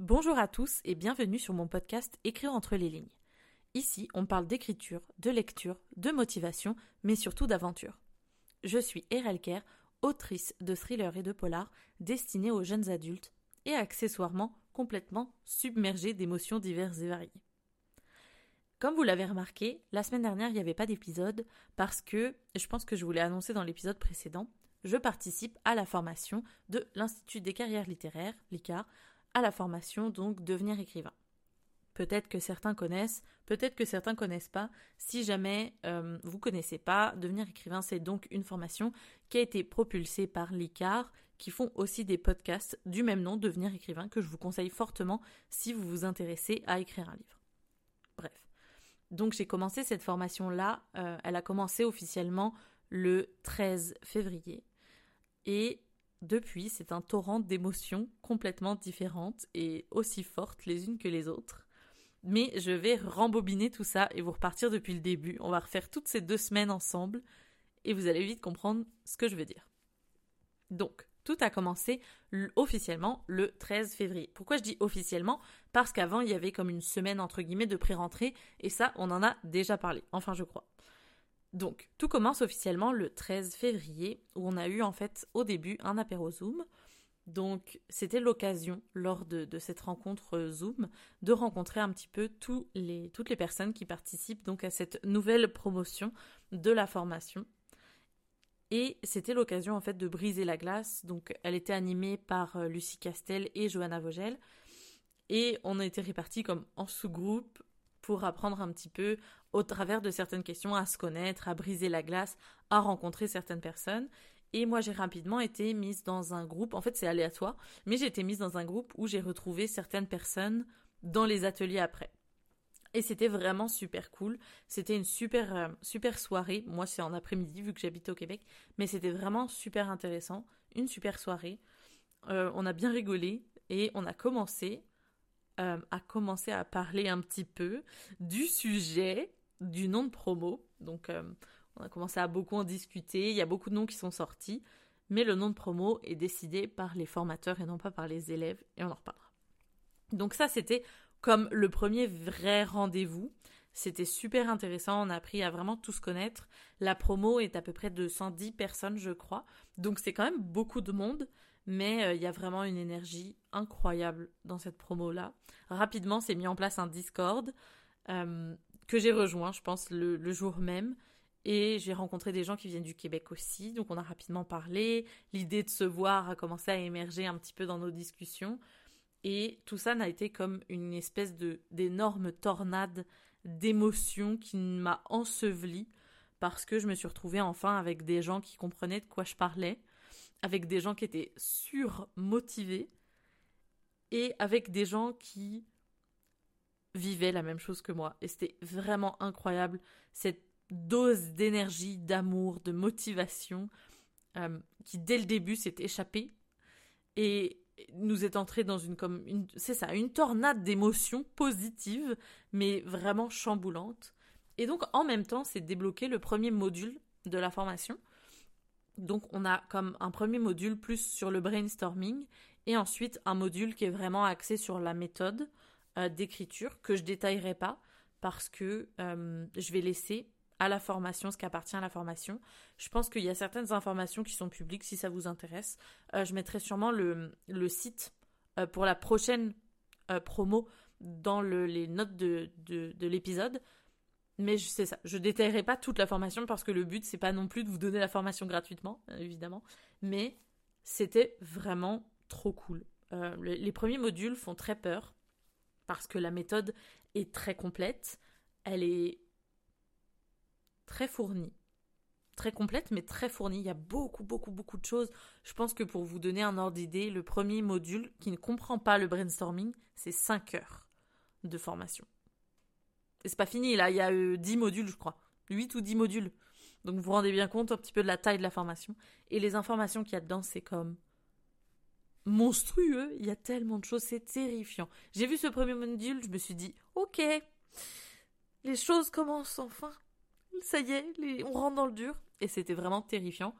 Bonjour à tous et bienvenue sur mon podcast Écrire entre les lignes. Ici, on parle d'écriture, de lecture, de motivation, mais surtout d'aventure. Je suis Erelker, autrice de thrillers et de polars destinés aux jeunes adultes et accessoirement complètement submergée d'émotions diverses et variées. Comme vous l'avez remarqué, la semaine dernière, il n'y avait pas d'épisode parce que, je pense que je vous l'ai annoncé dans l'épisode précédent, je participe à la formation de l'Institut des carrières littéraires, l'ICAR, à la formation donc devenir écrivain. Peut-être que certains connaissent, peut-être que certains connaissent pas. Si jamais euh, vous connaissez pas, devenir écrivain, c'est donc une formation qui a été propulsée par l'ICAR, qui font aussi des podcasts du même nom, devenir écrivain, que je vous conseille fortement si vous vous intéressez à écrire un livre. Bref. Donc j'ai commencé cette formation-là, euh, elle a commencé officiellement le 13 février. Et depuis, c'est un torrent d'émotions complètement différentes et aussi fortes les unes que les autres. Mais je vais rembobiner tout ça et vous repartir depuis le début. On va refaire toutes ces deux semaines ensemble et vous allez vite comprendre ce que je veux dire. Donc, tout a commencé officiellement le 13 février. Pourquoi je dis officiellement? Parce qu'avant, il y avait comme une semaine entre guillemets de pré-rentrée et ça, on en a déjà parlé. Enfin, je crois. Donc, tout commence officiellement le 13 février, où on a eu en fait au début un apéro Zoom. Donc, c'était l'occasion, lors de, cette rencontre Zoom, de rencontrer un petit peu toutes les personnes qui participent donc à cette nouvelle promotion de la formation. Et c'était l'occasion en fait de briser la glace. Donc, elle était animée par euh, Lucie Castel et Johanna Vogel. Et on a été répartis comme en sous-groupe pour apprendre un petit peu au travers de certaines questions à se connaître, à briser la glace, à rencontrer certaines personnes. Et moi, j'ai rapidement été mise dans un groupe, en fait c'est aléatoire, mais j'ai été mise dans un groupe où j'ai retrouvé certaines personnes dans les ateliers après. Et c'était vraiment super cool. C'était une super, euh, super soirée. Moi, c'est en après-midi vu que j'habite au Québec. Mais c'était vraiment super intéressant. Une super soirée. Euh, on a bien rigolé et on a commencé euh, a commencé à parler un petit peu du sujet du nom de promo. Donc, euh, on a commencé à beaucoup en discuter. Il y a beaucoup de noms qui sont sortis. Mais le nom de promo est décidé par les formateurs et non pas par les élèves. Et on en reparlera. Donc, ça, c'était comme le premier vrai rendez-vous. C'était super intéressant, on a appris à vraiment tous connaître. La promo est à peu près de 110 personnes, je crois. Donc c'est quand même beaucoup de monde mais euh, il y a vraiment une énergie incroyable dans cette promo-là. Rapidement, c'est mis en place un Discord euh, que j'ai rejoint, je pense, le, jour même. Et j'ai rencontré des gens qui viennent du Québec aussi, donc on a rapidement parlé. L'idée de se voir a commencé à émerger un petit peu dans nos discussions. Et tout ça n'a été comme une espèce de d'énorme tornade d'émotions qui m'a ensevelie parce que je me suis retrouvée enfin avec des gens qui comprenaient de quoi je parlais avec des gens qui étaient surmotivés et avec des gens qui vivaient la même chose que moi. Et c'était vraiment incroyable cette dose d'énergie, d'amour, de motivation euh, qui dès le début s'est échappée et nous est entré dans une comme c'est ça une tornade d'émotions positives mais vraiment chamboulantes et donc en même temps c'est débloqué le premier module de la formation donc on a comme un premier module plus sur le brainstorming et ensuite un module qui est vraiment axé sur la méthode euh, d'écriture que je détaillerai pas parce que euh, je vais laisser à la formation ce qui appartient à la formation. Je pense qu'il y a certaines informations qui sont publiques si ça vous intéresse. Euh, je mettrai sûrement le, site pour la prochaine promo dans les notes de l'épisode mais c'est ça, je détaillerai pas toute la formation parce que le but c'est pas non plus de vous donner la formation gratuitement, évidemment, mais c'était vraiment trop cool. Euh, les premiers modules font très peur parce que la méthode est très complète, elle est très fournie. Très complète, mais très fournie. Il y a beaucoup, beaucoup, beaucoup de choses. Je pense que pour vous donner un ordre d'idée, le premier module qui ne comprend pas le brainstorming, c'est 5 heures de formation. Et c'est pas fini, là, il y a 10 euh, modules, je crois. 8 ou 10 modules. Donc vous vous rendez bien compte un petit peu de la taille de la formation. Et les informations qu'il y a dedans, c'est comme monstrueux. Il y a tellement de choses, c'est terrifiant. J'ai vu ce premier module, je me suis dit, ok, les choses commencent enfin. Ça y est, on rentre dans le dur. Et c'était vraiment terrifiant.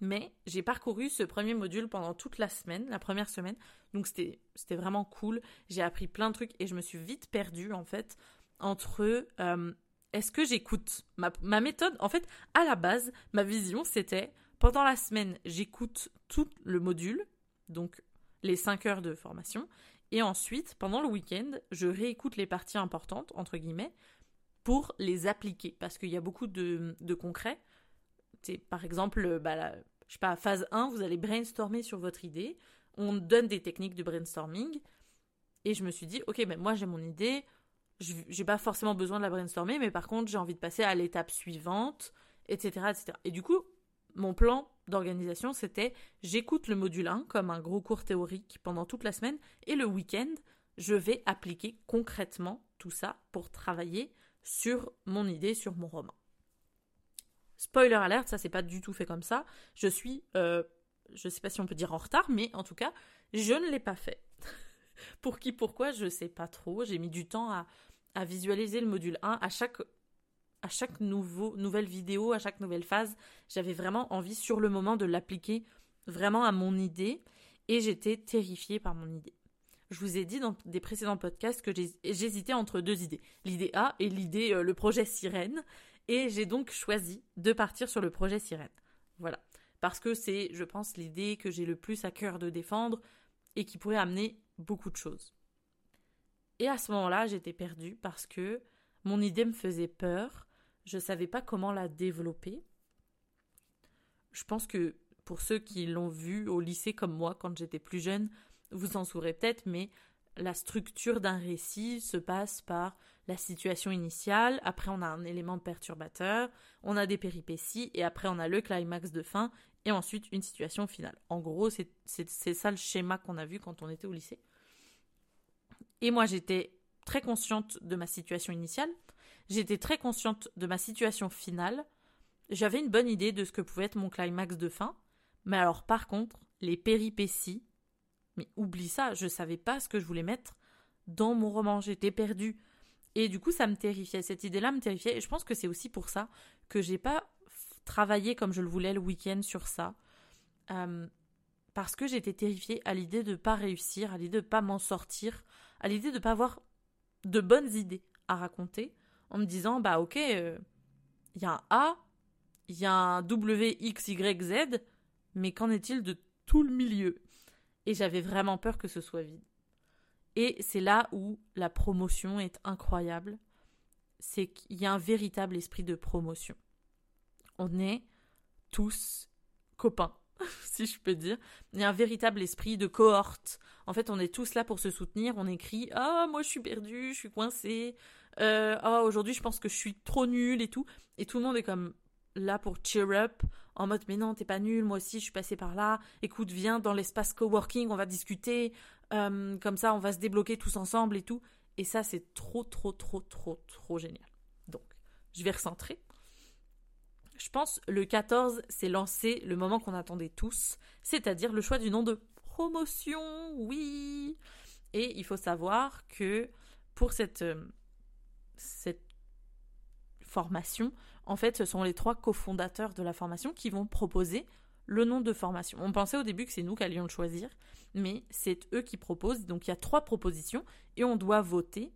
Mais j'ai parcouru ce premier module pendant toute la semaine, la première semaine. Donc c'était vraiment cool. J'ai appris plein de trucs et je me suis vite perdue en fait entre euh, est-ce que j'écoute? Ma, ma, méthode En fait, à la base, ma vision c'était pendant la semaine, j'écoute tout le module, donc les 5 heures de formation, et ensuite, pendant le week-end, je réécoute les parties importantes, entre guillemets, pour les appliquer. Parce qu'il y a beaucoup de, de concret. par exemple, bah, je sais pas, phase 1, vous allez brainstormer sur votre idée. On donne des techniques de brainstorming. Et je me suis dit, ok, ben moi j'ai mon idée. J'ai pas forcément besoin de la brainstormer, mais par contre, j'ai envie de passer à l'étape suivante, etc., etc. Et du coup, mon plan d'organisation, c'était j'écoute le module 1 comme un gros cours théorique pendant toute la semaine et le week-end, je vais appliquer concrètement tout ça pour travailler sur mon idée, sur mon roman. Spoiler alert, ça s'est pas du tout fait comme ça. Je suis, euh, je sais pas si on peut dire en retard, mais en tout cas, je ne l'ai pas fait. pour qui, pourquoi, je sais pas trop. J'ai mis du temps à, à visualiser le module 1. À chaque à chaque nouveau, nouvelle vidéo, à chaque nouvelle phase, j'avais vraiment envie sur le moment de l'appliquer vraiment à mon idée et j'étais terrifiée par mon idée. Je vous ai dit dans des précédents podcasts que j'hésitais entre deux idées, l'idée A et l'idée, euh, le projet Sirène, et j'ai donc choisi de partir sur le projet Sirène. Voilà. Parce que c'est, je pense, l'idée que j'ai le plus à cœur de défendre et qui pourrait amener beaucoup de choses. Et à ce moment-là, j'étais perdue parce que mon idée me faisait peur je ne savais pas comment la développer. Je pense que pour ceux qui l'ont vu au lycée comme moi quand j'étais plus jeune, vous en saurez peut-être, mais la structure d'un récit se passe par la situation initiale, après on a un élément perturbateur, on a des péripéties, et après on a le climax de fin, et ensuite une situation finale. En gros, c'est ça le schéma qu'on a vu quand on était au lycée. Et moi j'étais très consciente de ma situation initiale, J'étais très consciente de ma situation finale. J'avais une bonne idée de ce que pouvait être mon climax de fin. Mais alors, par contre, les péripéties, mais oublie ça, je savais pas ce que je voulais mettre dans mon roman. J'étais perdue. Et du coup, ça me terrifiait. Cette idée-là me terrifiait. Et je pense que c'est aussi pour ça que j'ai pas travaillé comme je le voulais le week-end sur ça. Euh, parce que j'étais terrifiée à l'idée de ne pas réussir, à l'idée de ne pas m'en sortir, à l'idée de ne pas avoir de bonnes idées à raconter en me disant bah ok, il euh, y a un A, il y a un W, X, Y, Z, mais qu'en est-il de tout le milieu? Et j'avais vraiment peur que ce soit vide. Et c'est là où la promotion est incroyable. C'est qu'il y a un véritable esprit de promotion. On est tous copains, si je peux dire. Il y a un véritable esprit de cohorte. En fait, on est tous là pour se soutenir. On écrit Ah, moi je suis perdu, je suis coincé euh, oh, aujourd'hui je pense que je suis trop nulle et tout. Et tout le monde est comme là pour cheer up, en mode mais non, t'es pas nul, moi aussi je suis passé par là, écoute, viens dans l'espace coworking, on va discuter, euh, comme ça on va se débloquer tous ensemble et tout. Et ça c'est trop, trop, trop, trop, trop génial. Donc, je vais recentrer. Je pense le 14, c'est lancé le moment qu'on attendait tous, c'est-à-dire le choix du nom de promotion, oui. Et il faut savoir que pour cette euh, cette formation, en fait, ce sont les trois cofondateurs de la formation qui vont proposer le nom de formation. On pensait au début que c'est nous qui allions le choisir, mais c'est eux qui proposent. Donc il y a trois propositions et on doit voter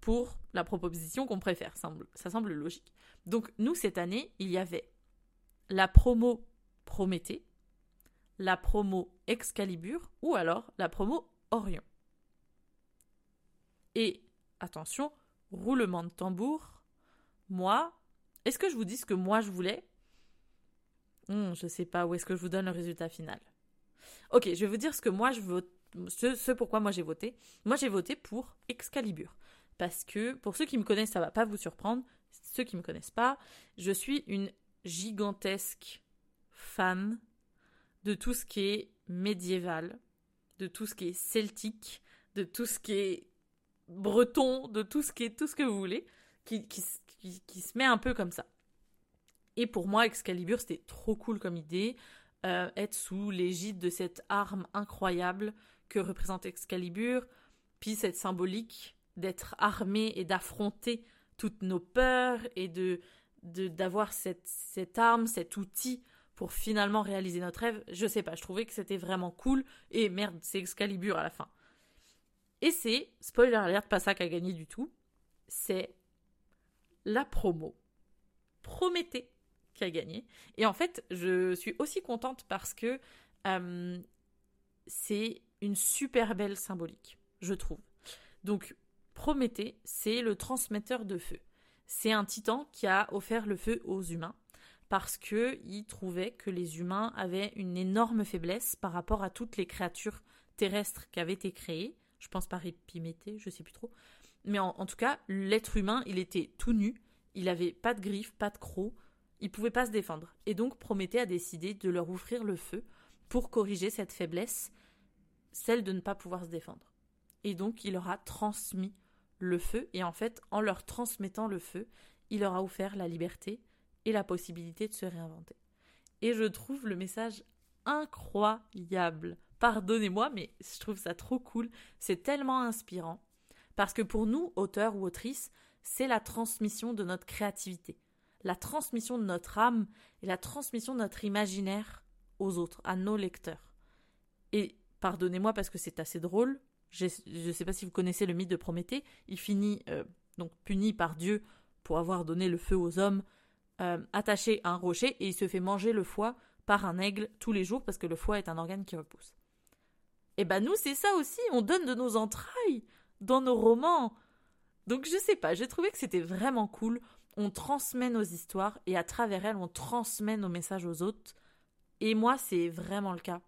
pour la proposition qu'on préfère. Ça semble logique. Donc nous, cette année, il y avait la promo Prométhée, la promo Excalibur ou alors la promo Orion. Et attention, roulement de tambour, moi, est-ce que je vous dis ce que moi je voulais? Hmm, Je sais pas où est-ce que je vous donne le résultat final. Ok, je vais vous dire ce que moi je vote, ce, ce pourquoi moi j'ai voté. Moi j'ai voté pour Excalibur. Parce que, pour ceux qui me connaissent, ça va pas vous surprendre. Ceux qui me connaissent pas, je suis une gigantesque fan de tout ce qui est médiéval, de tout ce qui est celtique, de tout ce qui est breton, de tout ce qui est tout ce que vous voulez, qui, qui, se met un peu comme ça. Et pour moi, Excalibur, c'était trop cool comme idée. Euh, être sous l'égide de cette arme incroyable que représente Excalibur, puis cette symbolique d'être armé et d'affronter toutes nos peurs et de d'avoir cette, cette arme, cet outil pour finalement réaliser notre rêve. Je sais pas, je trouvais que c'était vraiment cool. Et merde, c'est Excalibur à la fin. Et c'est, spoiler alert, pas ça qui a gagné du tout. C'est la promo. Prométhée qui a gagné. Et en fait, je suis aussi contente parce que euh, c'est une super belle symbolique, je trouve. Donc, Prométhée, c'est le transmetteur de feu. C'est un titan qui a offert le feu aux humains parce qu'il trouvait que les humains avaient une énorme faiblesse par rapport à toutes les créatures terrestres qui avaient été créées. Je pense par Épiméthée, je sais plus trop. Mais en, tout cas, l'être humain, il était tout nu, il avait pas de griffes, pas de crocs, il pouvait pas se défendre. Et donc Prométhée a décidé de leur ouvrir le feu pour corriger cette faiblesse, celle de ne pas pouvoir se défendre. Et donc il leur a transmis le feu, et en fait, en leur transmettant le feu, il leur a offert la liberté et la possibilité de se réinventer. Et je trouve le message incroyable. Pardonnez-moi, mais je trouve ça trop cool. C'est tellement inspirant. Parce que pour nous, auteurs ou autrices, c'est la transmission de notre créativité, la transmission de notre âme et la transmission de notre imaginaire aux autres, à nos lecteurs. Et pardonnez-moi parce que c'est assez drôle, je ne sais pas si vous connaissez le mythe de Prométhée. Il finit euh, donc puni par Dieu pour avoir donné le feu aux hommes, euh, attaché à un rocher, et il se fait manger le foie par un aigle tous les jours parce que le foie est un organe qui repousse. Et eh ben nous c'est ça aussi, on donne de nos entrailles dans nos romans. Donc je sais pas, j'ai trouvé que c'était vraiment cool. On transmet nos histoires et à travers elles on transmet nos messages aux autres. Et moi c'est vraiment le cas,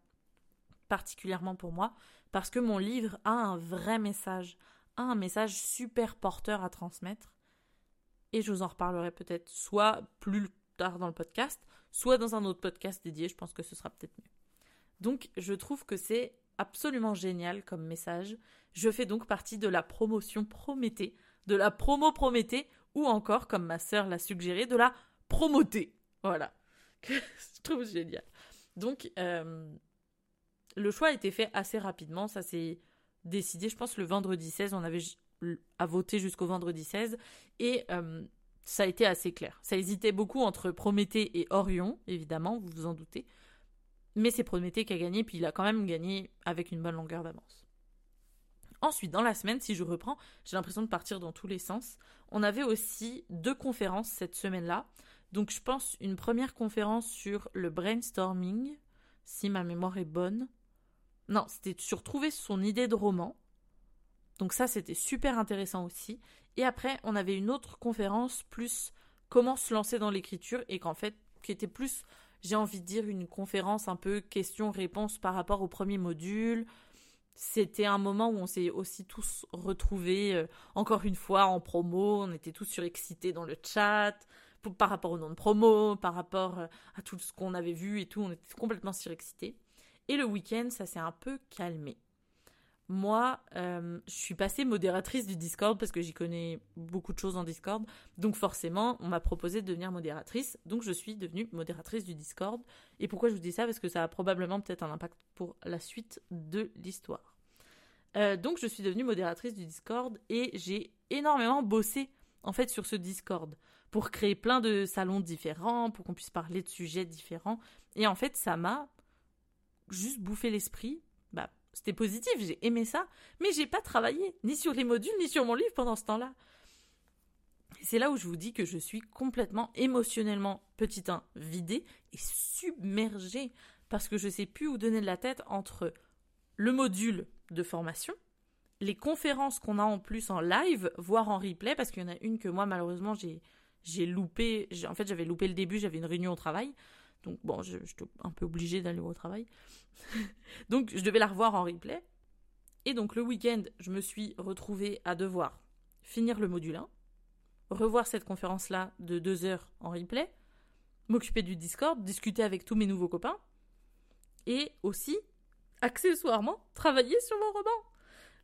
particulièrement pour moi parce que mon livre a un vrai message, a un message super porteur à transmettre. Et je vous en reparlerai peut-être soit plus tard dans le podcast, soit dans un autre podcast dédié, je pense que ce sera peut-être mieux. Donc je trouve que c'est absolument génial comme message. Je fais donc partie de la promotion Prométhée, de la promo Prométhée, ou encore, comme ma sœur l'a suggéré, de la promoter. Voilà. je trouve génial. Donc, euh, le choix a été fait assez rapidement. Ça s'est décidé, je pense, le vendredi 16. On avait à voter jusqu'au vendredi 16. Et euh, ça a été assez clair. Ça hésitait beaucoup entre Prométhée et Orion, évidemment, vous vous en doutez. Mais c'est Prométhée qui a gagné, puis il a quand même gagné avec une bonne longueur d'avance. Ensuite, dans la semaine, si je reprends, j'ai l'impression de partir dans tous les sens. On avait aussi deux conférences cette semaine-là. Donc, je pense une première conférence sur le brainstorming, si ma mémoire est bonne. Non, c'était sur trouver son idée de roman. Donc ça, c'était super intéressant aussi. Et après, on avait une autre conférence plus comment se lancer dans l'écriture et qu'en fait, qui était plus, j'ai envie de dire, une conférence un peu question-réponse par rapport au premier module. C'était un moment où on s'est aussi tous retrouvés, euh, encore une fois, en promo. On était tous surexcités dans le chat par rapport au nom de promo, par rapport euh, à tout ce qu'on avait vu et tout. On était complètement surexcités. Et le week-end, ça s'est un peu calmé. Moi, euh, je suis passée modératrice du Discord parce que j'y connais beaucoup de choses en Discord. Donc forcément, on m'a proposé de devenir modératrice. Donc je suis devenue modératrice du Discord. Et pourquoi je vous dis ça? Parce que ça a probablement peut-être un impact pour la suite de l'histoire. Euh, donc je suis devenue modératrice du Discord et j'ai énormément bossé en fait sur ce Discord pour créer plein de salons différents, pour qu'on puisse parler de sujets différents. Et en fait, ça m'a juste bouffer l'esprit, bah, c'était positif, j'ai aimé ça, mais j'ai pas travaillé, ni sur les modules, ni sur mon livre pendant ce temps-là. C'est là où je vous dis que je suis complètement émotionnellement, petit 1, vidée et submergée, parce que je sais plus où donner de la tête entre le module de formation, les conférences qu'on a en plus en live, voire en replay, parce qu'il y en a une que moi, malheureusement, j'ai, j'ai loupé, en fait, j'avais loupé le début, j'avais une réunion au travail, donc bon, je, suis un peu obligée d'aller au travail. donc je devais la revoir en replay. Et donc le week-end, je me suis retrouvée à devoir finir le module 1, revoir cette conférence-là de deux heures en replay, m'occuper du Discord, discuter avec tous mes nouveaux copains, et aussi, accessoirement, travailler sur mon roman.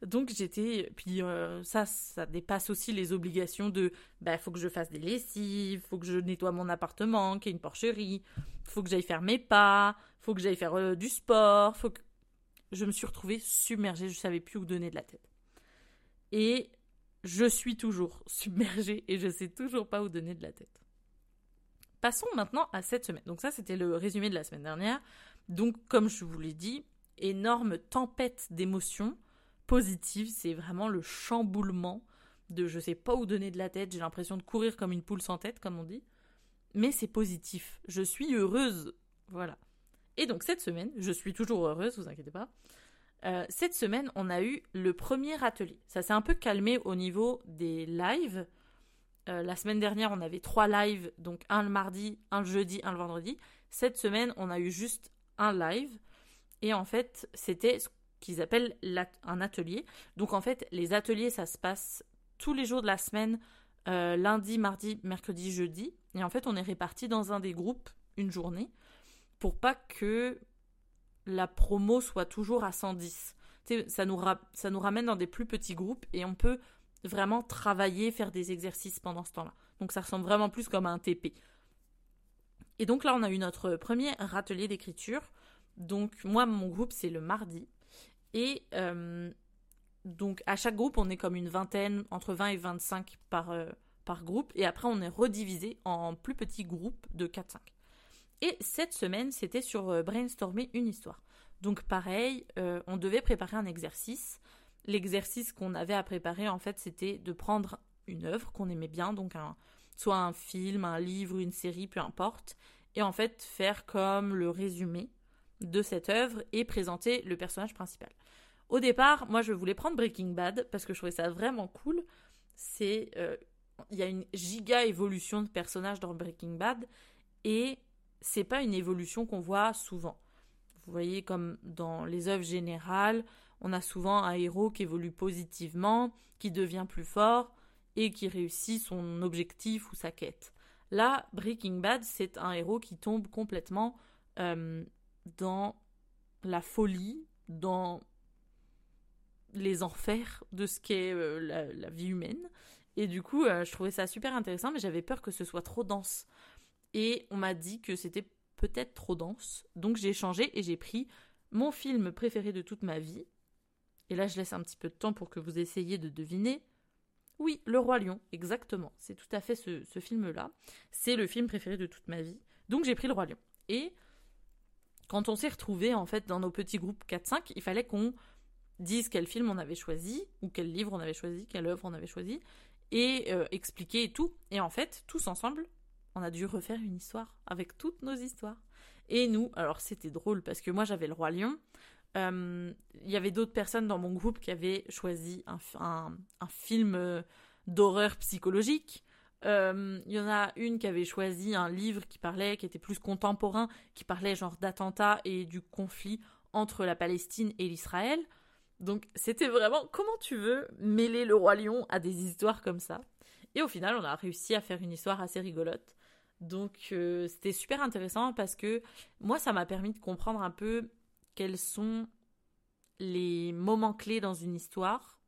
Donc j'étais, puis euh, ça, ça dépasse aussi les obligations de, bah faut que je fasse des lessives, faut que je nettoie mon appartement, qui est une porcherie, faut que j'aille faire mes pas, faut que j'aille faire euh, du sport, faut que, je me suis retrouvée submergée, je savais plus où donner de la tête. Et je suis toujours submergée et je sais toujours pas où donner de la tête. Passons maintenant à cette semaine. Donc ça, c'était le résumé de la semaine dernière. Donc, comme je vous l'ai dit, énorme tempête d'émotions positives. C'est vraiment le chamboulement de je sais pas où donner de la tête. J'ai l'impression de courir comme une poule sans tête, comme on dit. Mais c'est positif. Je suis heureuse. Voilà. Et donc cette semaine, je suis toujours heureuse, vous inquiétez pas. Euh, cette semaine, on a eu le premier atelier. Ça s'est un peu calmé au niveau des lives. Euh, la semaine dernière, on avait trois lives, donc un le mardi, un le jeudi, un le vendredi. Cette semaine, on a eu juste un live. Et en fait, c'était qu'ils appellent un atelier. Donc en fait, les ateliers, ça se passe tous les jours de la semaine, euh, lundi, mardi, mercredi, jeudi. Et en fait, on est répartis dans un des groupes une journée pour pas que la promo soit toujours à 110. ça nous, ça nous ramène dans des plus petits groupes et on peut vraiment travailler, faire des exercices pendant ce temps-là. Donc ça ressemble vraiment plus comme un TP. Et donc là, on a eu notre premier atelier d'écriture. Donc moi, mon groupe, c'est le mardi. Et euh, donc à chaque groupe, on est comme une vingtaine, entre 20 et 25 par, euh, par groupe. Et après, on est redivisé en plus petits groupes de 4-5. Et cette semaine, c'était sur euh, brainstormer une histoire. Donc pareil, on devait préparer un exercice. L'exercice qu'on avait à préparer, en fait, c'était de prendre une œuvre qu'on aimait bien, donc un, soit un film, un livre, une série, peu importe, et en fait faire comme le résumé de cette œuvre et présenter le personnage principal. Au départ, moi je voulais prendre Breaking Bad parce que je trouvais ça vraiment cool. C'est euh, il y a une giga évolution de personnages dans Breaking Bad et c'est pas une évolution qu'on voit souvent. Vous voyez, comme dans les œuvres générales, on a souvent un héros qui évolue positivement, qui devient plus fort et qui réussit son objectif ou sa quête. Là, Breaking Bad, c'est un héros qui tombe complètement euh, dans la folie, dans les enfers de ce qu'est euh, la, vie humaine. Et du coup, euh, je trouvais ça super intéressant, mais j'avais peur que ce soit trop dense. Et on m'a dit que c'était peut-être trop dense. Donc j'ai changé et j'ai pris mon film préféré de toute ma vie. Et là, je laisse un petit peu de temps pour que vous essayiez de deviner. Oui, Le Roi Lion, exactement. C'est tout à fait ce, ce film-là. C'est le film préféré de toute ma vie. Donc j'ai pris Le Roi Lion. Et quand on s'est retrouvés, en fait, dans nos petits groupes 4-5, il fallait qu'on dise quel film on avait choisi, ou quel livre on avait choisi, quelle œuvre on avait choisi, et euh, expliquer tout. Et en fait, tous ensemble, on a dû refaire une histoire avec toutes nos histoires. Et nous, alors c'était drôle parce que moi j'avais le roi lion. Euh, il y avait d'autres personnes dans mon groupe qui avaient choisi un, film euh, d'horreur psychologique. Euh, il y en a une qui avait choisi un livre qui parlait, qui était plus contemporain, qui parlait genre d'attentats et du conflit entre la Palestine et l'Israël. Donc c'était vraiment comment tu veux mêler le roi lion à des histoires comme ça? Et au final, on a réussi à faire une histoire assez rigolote. Donc euh, c'était super intéressant parce que moi ça m'a permis de comprendre un peu quels sont les moments clés dans une histoire,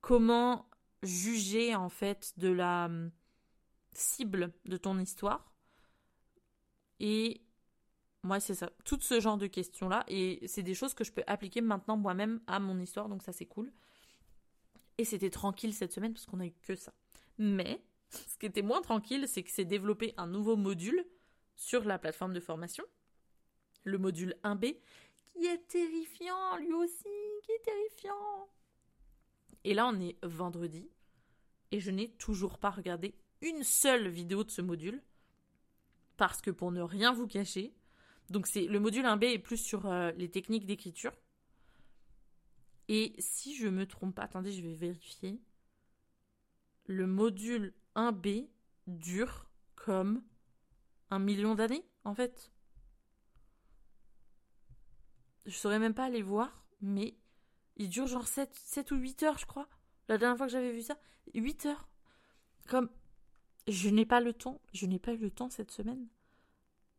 comment juger en fait de la hum, cible de ton histoire. Et moi c'est ça, tout ce genre de questions là et c'est des choses que je peux appliquer maintenant moi-même à mon histoire donc ça c'est cool. Et c'était tranquille cette semaine parce qu'on a eu que ça. Mais ce qui était moins tranquille, c'est que c'est développé un nouveau module sur la plateforme de formation, le module 1B, qui est terrifiant lui aussi, qui est terrifiant. Et là, on est vendredi, et je n'ai toujours pas regardé une seule vidéo de ce module, parce que pour ne rien vous cacher, donc c'est le module 1B est plus sur euh, les techniques d'écriture. Et si je me trompe pas, attendez, je vais vérifier. Le module 1B dure comme un million d'années, en fait. Je saurais même pas aller voir, mais il dure genre 7, 7 ou 8 heures, je crois. La dernière fois que j'avais vu ça, 8 heures. Comme je n'ai pas le temps, je n'ai pas eu le temps cette semaine.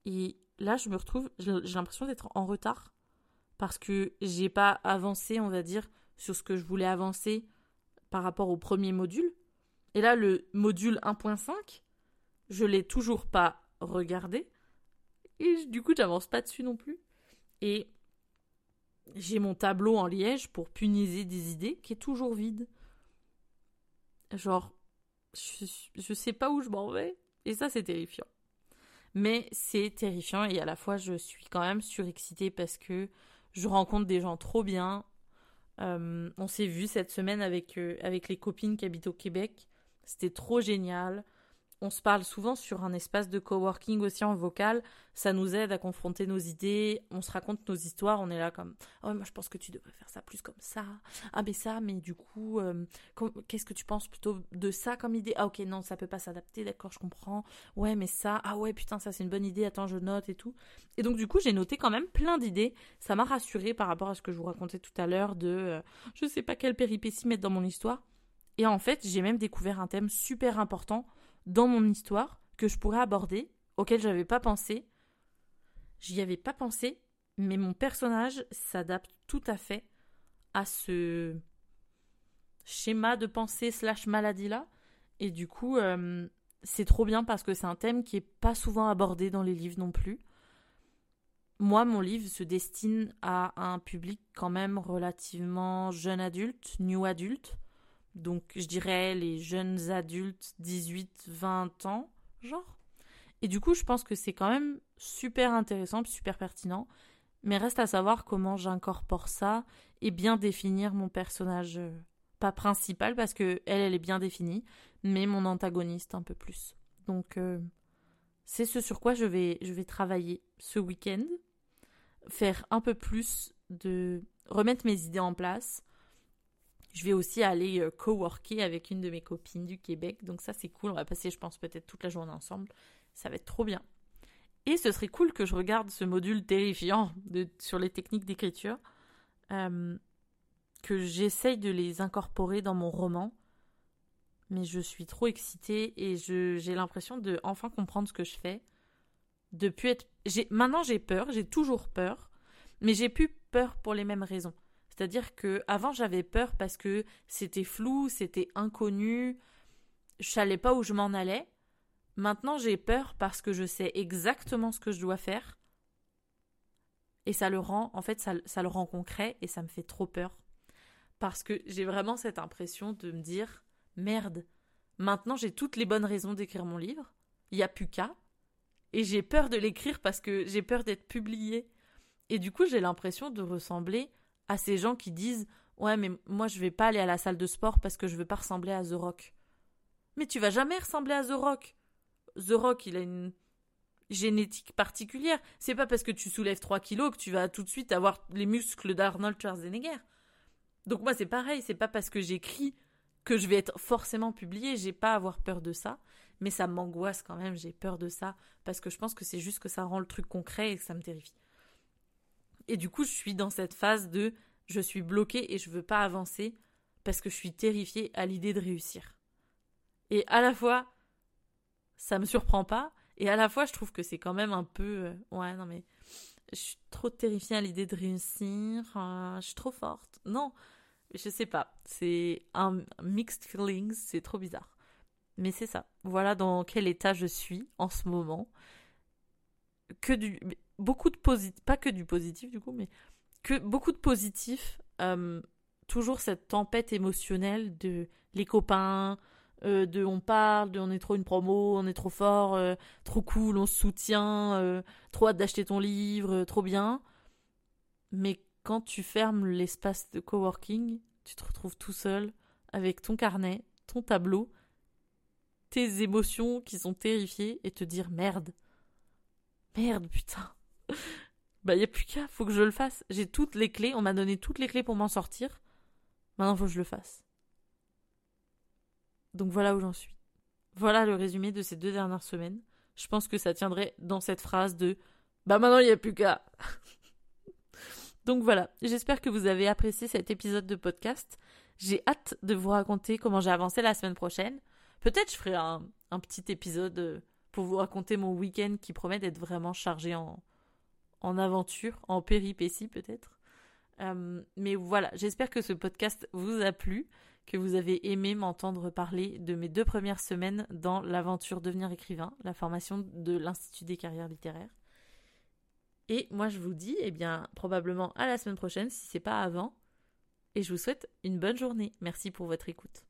Et là, je me retrouve, j'ai l'impression d'être en retard parce que j'ai pas avancé, on va dire, sur ce que je voulais avancer par rapport au premier module. Et là, le module 1.5, je l'ai toujours pas regardé. Et du coup, j'avance pas dessus non plus. Et j'ai mon tableau en liège pour puniser des idées qui est toujours vide. Genre, je, je sais pas où je m'en vais. Et ça, c'est terrifiant. Mais c'est terrifiant et à la fois je suis quand même surexcitée parce que je rencontre des gens trop bien. Euh, on s'est vu cette semaine avec, euh, avec les copines qui habitent au Québec. C'était trop génial on se parle souvent sur un espace de coworking aussi en vocal. Ça nous aide à confronter nos idées. On se raconte nos histoires. On est là comme oh moi je pense que tu devrais faire ça plus comme ça. Ah mais ça mais du coup euh, qu'est-ce que tu penses plutôt de ça comme idée? Ah ok non ça peut pas s'adapter. D'accord je comprends. Ouais mais ça ah ouais putain ça c'est une bonne idée. Attends je note et tout. Et donc du coup j'ai noté quand même plein d'idées. Ça m'a rassuré par rapport à ce que je vous racontais tout à l'heure de euh, je sais pas quelle péripétie mettre dans mon histoire. Et en fait j'ai même découvert un thème super important dans mon histoire que je pourrais aborder, auquel j'avais pas pensé. J'y avais pas pensé, mais mon personnage s'adapte tout à fait à ce schéma de pensée slash maladie là. Et du coup, euh, c'est trop bien parce que c'est un thème qui est pas souvent abordé dans les livres non plus. Moi, mon livre se destine à un public quand même relativement jeune adulte, new adulte. Donc je dirais les jeunes adultes 18-20 ans, genre. Et du coup, je pense que c'est quand même super intéressant, super pertinent. Mais reste à savoir comment j'incorpore ça et bien définir mon personnage, euh, pas principal parce que elle, elle est bien définie, mais mon antagoniste un peu plus. Donc euh, c'est ce sur quoi je vais, je vais travailler ce week-end, faire un peu plus de remettre mes idées en place, je vais aussi aller euh, coworker avec une de mes copines du Québec. Donc ça, c'est cool. On va passer, je pense, peut-être toute la journée ensemble. Ça va être trop bien. Et ce serait cool que je regarde ce module terrifiant sur les techniques d'écriture. Euh, que j'essaye de les incorporer dans mon roman. Mais je suis trop excitée et j'ai l'impression de enfin comprendre ce que je fais. De être. Maintenant, j'ai peur, j'ai toujours peur. Mais j'ai plus peur pour les mêmes raisons. C'est-à-dire que avant j'avais peur parce que c'était flou, c'était inconnu, je savais pas où je m'en allais. Maintenant j'ai peur parce que je sais exactement ce que je dois faire. Et ça le rend, en fait, ça, ça le rend concret et ça me fait trop peur. Parce que j'ai vraiment cette impression de me dire merde, maintenant j'ai toutes les bonnes raisons d'écrire mon livre, il n'y a plus qu'à. Et j'ai peur de l'écrire parce que j'ai peur d'être publié. Et du coup, j'ai l'impression de ressembler à ces gens qui disent Ouais, mais moi je vais pas aller à la salle de sport parce que je veux pas ressembler à The Rock. Mais tu vas jamais ressembler à The Rock. The Rock, il a une génétique particulière. C'est pas parce que tu soulèves 3 kilos que tu vas tout de suite avoir les muscles d'Arnold Schwarzenegger. Donc moi c'est pareil, c'est pas parce que j'écris que je vais être forcément publié, j'ai pas à avoir peur de ça, mais ça m'angoisse quand même, j'ai peur de ça parce que je pense que c'est juste que ça rend le truc concret et que ça me terrifie. Et du coup, je suis dans cette phase de je suis bloquée et je veux pas avancer parce que je suis terrifiée à l'idée de réussir. Et à la fois, ça me surprend pas, et à la fois, je trouve que c'est quand même un peu. Euh, ouais, non, mais. Je suis trop terrifiée à l'idée de réussir. Euh, je suis trop forte. Non, je sais pas. C'est un mixed feelings. C'est trop bizarre. Mais c'est ça. Voilà dans quel état je suis en ce moment. Que du beaucoup de positif, pas que du positif du coup, mais que beaucoup de positif. Euh, toujours cette tempête émotionnelle de les copains, euh, de on parle, on est trop une promo, on est trop fort, euh, trop cool, on se soutient, trop hâte d'acheter ton livre, trop bien. Mais quand tu fermes l'espace de coworking, tu te retrouves tout seul avec ton carnet, ton tableau, tes émotions qui sont terrifiées et te dire merde. Merde, putain bah, y a plus qu'à, faut que je le fasse. J'ai toutes les clés, on m'a donné toutes les clés pour m'en sortir. Maintenant, faut que je le fasse. Donc voilà où j'en suis. Voilà le résumé de ces deux dernières semaines. Je pense que ça tiendrait dans cette phrase de Bah maintenant, il n'y a plus qu'à. Donc voilà, j'espère que vous avez apprécié cet épisode de podcast. J'ai hâte de vous raconter comment j'ai avancé la semaine prochaine. Peut-être je ferai un, un petit épisode euh, pour vous raconter mon week-end qui promet d'être vraiment chargé en, en aventure, en péripétie peut-être. Euh, mais voilà, j'espère que ce podcast vous a plu, que vous avez aimé m'entendre parler de mes deux premières semaines dans l'aventure devenir écrivain, la formation de l'Institut des carrières littéraires. Et moi je vous dis, eh bien, probablement à la semaine prochaine, si c'est pas avant. Et je vous souhaite une bonne journée. Merci pour votre écoute.